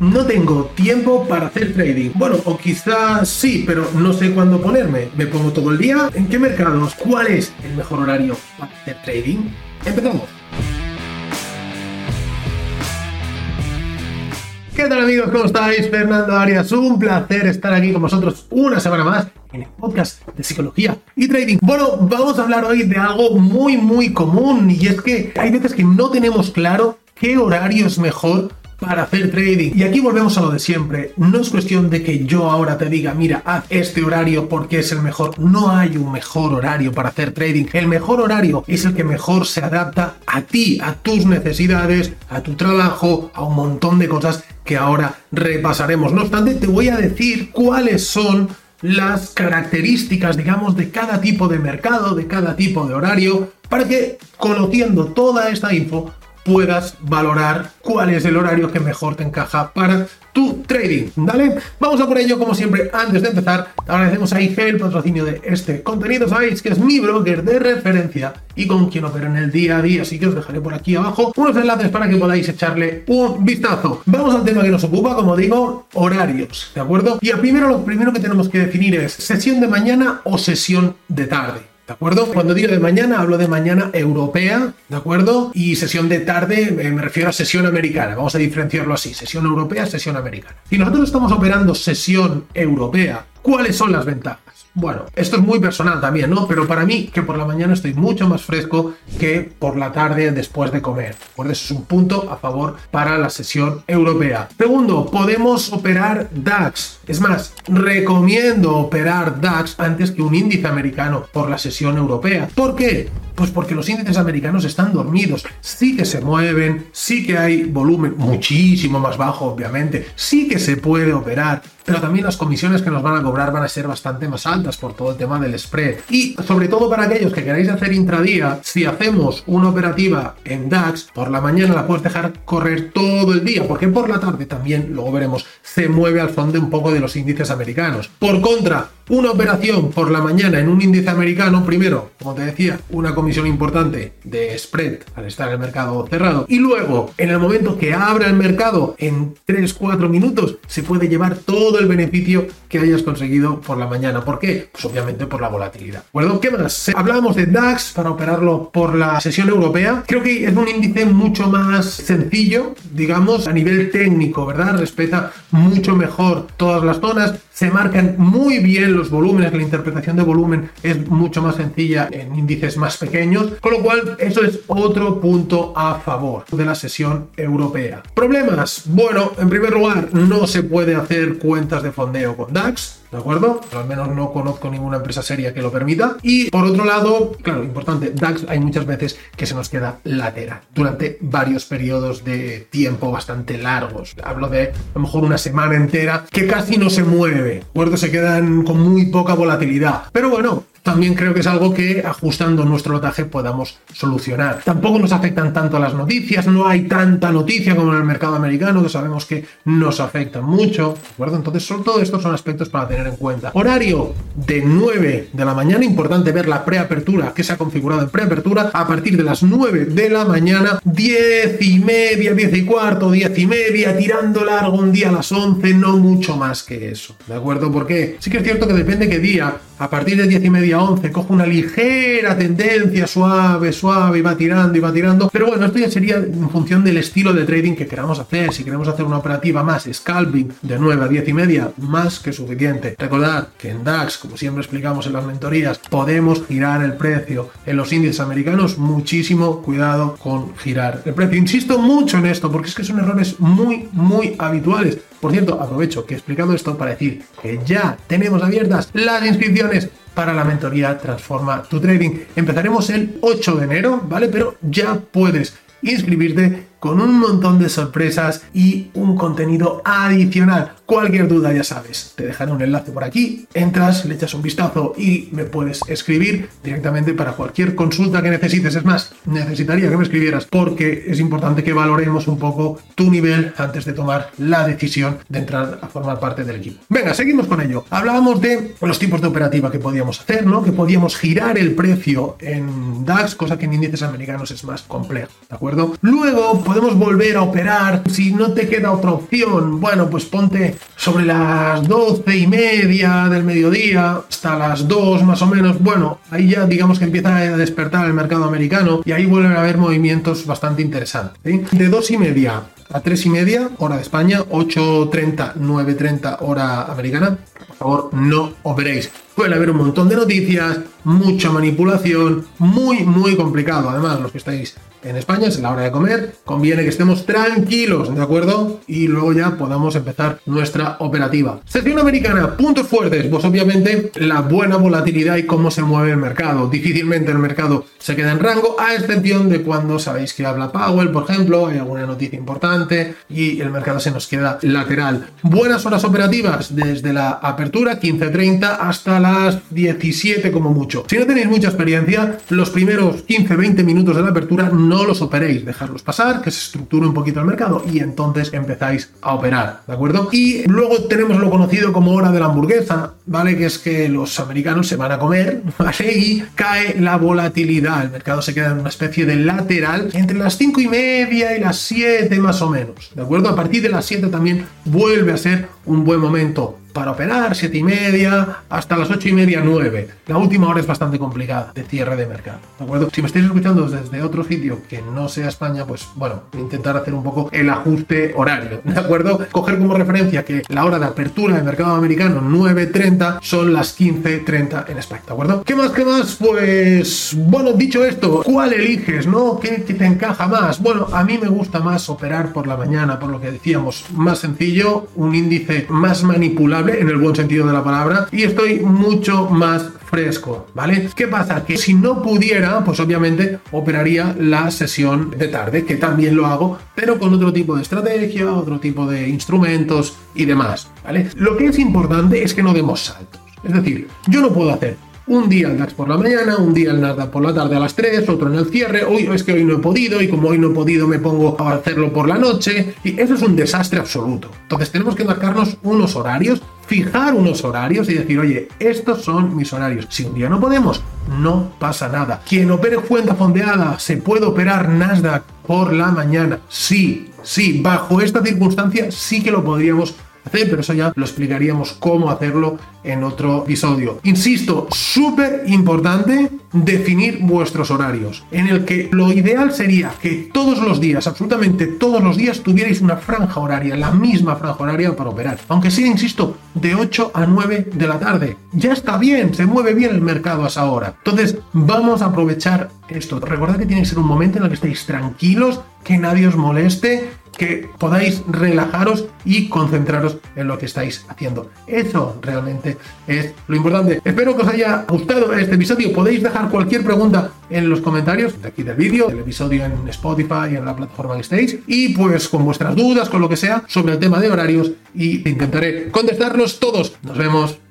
No tengo tiempo para hacer trading. Bueno, o quizás sí, pero no sé cuándo ponerme. ¿Me pongo todo el día? ¿En qué mercados? ¿Cuál es el mejor horario para hacer trading? Empezamos. ¿Qué tal amigos? ¿Cómo estáis? Fernando Arias, un placer estar aquí con vosotros una semana más en el podcast de psicología y trading. Bueno, vamos a hablar hoy de algo muy muy común y es que hay veces que no tenemos claro qué horario es mejor para hacer trading. Y aquí volvemos a lo de siempre. No es cuestión de que yo ahora te diga, mira, haz este horario porque es el mejor. No hay un mejor horario para hacer trading. El mejor horario es el que mejor se adapta a ti, a tus necesidades, a tu trabajo, a un montón de cosas que ahora repasaremos. No obstante, te voy a decir cuáles son las características, digamos, de cada tipo de mercado, de cada tipo de horario, para que conociendo toda esta info puedas valorar cuál es el horario que mejor te encaja para tu trading, ¿vale? Vamos a por ello, como siempre, antes de empezar, agradecemos a IG el patrocinio de este contenido, sabéis que es mi broker de referencia y con quien opero en el día a día, así que os dejaré por aquí abajo unos enlaces para que podáis echarle un vistazo. Vamos al tema que nos ocupa, como digo, horarios, ¿de acuerdo? Y a primero lo primero que tenemos que definir es sesión de mañana o sesión de tarde. ¿De acuerdo? Cuando digo de mañana, hablo de mañana europea, ¿de acuerdo? Y sesión de tarde, eh, me refiero a sesión americana. Vamos a diferenciarlo así: sesión europea, sesión americana. Si nosotros estamos operando sesión europea, ¿cuáles son las ventajas? Bueno, esto es muy personal también, ¿no? Pero para mí, que por la mañana estoy mucho más fresco que por la tarde después de comer. Por eso es un punto a favor para la sesión europea. Segundo, podemos operar DAX. Es más, recomiendo operar DAX antes que un índice americano por la sesión europea. ¿Por qué? Pues porque los índices americanos están dormidos, sí que se mueven, sí que hay volumen muchísimo más bajo, obviamente, sí que se puede operar, pero también las comisiones que nos van a cobrar van a ser bastante más altas por todo el tema del spread. Y sobre todo para aquellos que queráis hacer intradía, si hacemos una operativa en DAX, por la mañana la puedes dejar correr todo el día, porque por la tarde también, luego veremos, se mueve al fondo un poco de los índices americanos. Por contra, una operación por la mañana en un índice americano, primero, como te decía, una comisión importante de spread al estar el mercado cerrado. Y luego, en el momento que abra el mercado en 3-4 minutos, se puede llevar todo el beneficio que hayas conseguido por la mañana. ¿Por qué? Pues obviamente por la volatilidad. ¿De ¿Qué más? Hablamos de DAX para operarlo por la sesión europea. Creo que es un índice mucho más sencillo, digamos, a nivel técnico, ¿verdad? Respeta mucho mejor todas las zonas se marcan muy bien los volúmenes, la interpretación de volumen es mucho más sencilla en índices más pequeños, con lo cual eso es otro punto a favor de la sesión europea. Problemas, bueno, en primer lugar, no se puede hacer cuentas de fondeo con DAX, ¿de acuerdo? al menos no conozco ninguna empresa seria que lo permita. Y por otro lado, claro, importante, DAX hay muchas veces que se nos queda lateral durante varios periodos de tiempo bastante largos. Hablo de a lo mejor una semana entera que casi no se mueve, ¿de Se quedan con muy poca volatilidad. Pero bueno, también creo que es algo que ajustando nuestro lotaje podamos solucionar. Tampoco nos afectan tanto las noticias, no hay tanta noticia como en el mercado americano, que sabemos que nos afectan mucho, ¿de acuerdo? Entonces, son, todo estos son aspectos para tener en cuenta. Horario de 9 de la mañana, importante ver la preapertura que se ha configurado en preapertura a partir de las 9 de la mañana, 10 y media, 10 y cuarto, 10 y media, tirando largo un día a las 11, no mucho más que eso, ¿de acuerdo? Porque sí que es cierto que depende qué día, a partir de 10 y media 11, coge una ligera tendencia suave, suave, y va tirando y va tirando. Pero bueno, esto ya sería en función del estilo de trading que queramos hacer. Si queremos hacer una operativa más scalping de 9 a 10 y media, más que suficiente. Recordad que en DAX, como siempre explicamos en las mentorías, podemos girar el precio. En los índices americanos, muchísimo cuidado con girar el precio. Insisto mucho en esto porque es que son errores muy, muy habituales. Por cierto, aprovecho que he explicado esto para decir que ya tenemos abiertas las inscripciones para la mentoría Transforma tu Trading. Empezaremos el 8 de enero, ¿vale? Pero ya puedes inscribirte con un montón de sorpresas y un contenido adicional. Cualquier duda ya sabes, te dejaré un enlace por aquí, entras, le echas un vistazo y me puedes escribir directamente para cualquier consulta que necesites. Es más, necesitaría que me escribieras porque es importante que valoremos un poco tu nivel antes de tomar la decisión de entrar a formar parte del equipo. Venga, seguimos con ello. Hablábamos de los tipos de operativa que podíamos hacer, ¿no? Que podíamos girar el precio en DAX, cosa que en índices americanos es más complejo, ¿de acuerdo? Luego podemos volver a operar. Si no te queda otra opción, bueno, pues ponte sobre las doce y media del mediodía hasta las 2 más o menos. Bueno, ahí ya digamos que empieza a despertar el mercado americano y ahí vuelven a haber movimientos bastante interesantes. De dos y media a 3 y media, hora de España, 8.30, 9.30, hora americana. Por favor, no operéis. Puede haber un montón de noticias, mucha manipulación, muy, muy complicado. Además, los que estáis en España es la hora de comer, conviene que estemos tranquilos, ¿de acuerdo? Y luego ya podamos empezar nuestra operativa. Sección americana, puntos fuertes, pues obviamente la buena volatilidad y cómo se mueve el mercado. Difícilmente el mercado se queda en rango, a excepción de cuando sabéis que habla Powell, por ejemplo, hay alguna noticia importante y el mercado se nos queda lateral. Buenas horas operativas desde la apertura, 15.30 hasta las 17 como mucho. Si no tenéis mucha experiencia, los primeros 15-20 minutos de la apertura no los operéis, dejarlos pasar, que se estructure un poquito el mercado y entonces empezáis a operar, ¿de acuerdo? Y luego tenemos lo conocido como hora de la hamburguesa, ¿vale? Que es que los americanos se van a comer, ¿vale? Y cae la volatilidad, el mercado se queda en una especie de lateral entre las 5 y media y las 7 más o menos, ¿de acuerdo? A partir de las 7 también vuelve a ser un buen momento para operar, 7 y media, hasta las 8 y media, 9. La última hora es bastante complicada de cierre de mercado. ¿De acuerdo? Si me estáis escuchando desde otro sitio que no sea España, pues bueno, intentar hacer un poco el ajuste horario. ¿De acuerdo? Coger como referencia que la hora de apertura del mercado americano 9.30 son las 15.30 en España. ¿De acuerdo? ¿Qué más? ¿Qué más? Pues bueno, dicho esto, ¿cuál eliges? ¿No? ¿Qué, qué te encaja más? Bueno, a mí me gusta más operar por la mañana, por lo que decíamos, más sencillo, un índice más manipulable en el buen sentido de la palabra, y estoy mucho más fresco, ¿vale? ¿Qué pasa? Que si no pudiera, pues obviamente operaría la sesión de tarde, que también lo hago, pero con otro tipo de estrategia, otro tipo de instrumentos y demás, ¿vale? Lo que es importante es que no demos saltos. Es decir, yo no puedo hacer un día el DAX por la mañana, un día el Nasdaq por la tarde a las 3, otro en el cierre, hoy es que hoy no he podido y como hoy no he podido me pongo a hacerlo por la noche y eso es un desastre absoluto. Entonces tenemos que marcarnos unos horarios, fijar unos horarios y decir, oye, estos son mis horarios. Si un día no podemos, no pasa nada. Quien opere cuenta fondeada, ¿se puede operar Nasdaq por la mañana? Sí, sí, bajo esta circunstancia sí que lo podríamos pero eso ya lo explicaríamos cómo hacerlo en otro episodio. Insisto, súper importante definir vuestros horarios, en el que lo ideal sería que todos los días, absolutamente todos los días, tuvierais una franja horaria, la misma franja horaria para operar. Aunque sea, insisto, de 8 a 9 de la tarde. Ya está bien, se mueve bien el mercado a esa hora. Entonces, vamos a aprovechar esto. Recordad que tiene que ser un momento en el que estéis tranquilos, que nadie os moleste, que podáis relajaros y concentraros en lo que estáis haciendo. Eso realmente es lo importante. Espero que os haya gustado este episodio. Podéis dejar cualquier pregunta en los comentarios de aquí del vídeo, del episodio en Spotify, en la plataforma que estéis, y pues con vuestras dudas, con lo que sea, sobre el tema de horarios, y intentaré contestarlos todos. Nos vemos.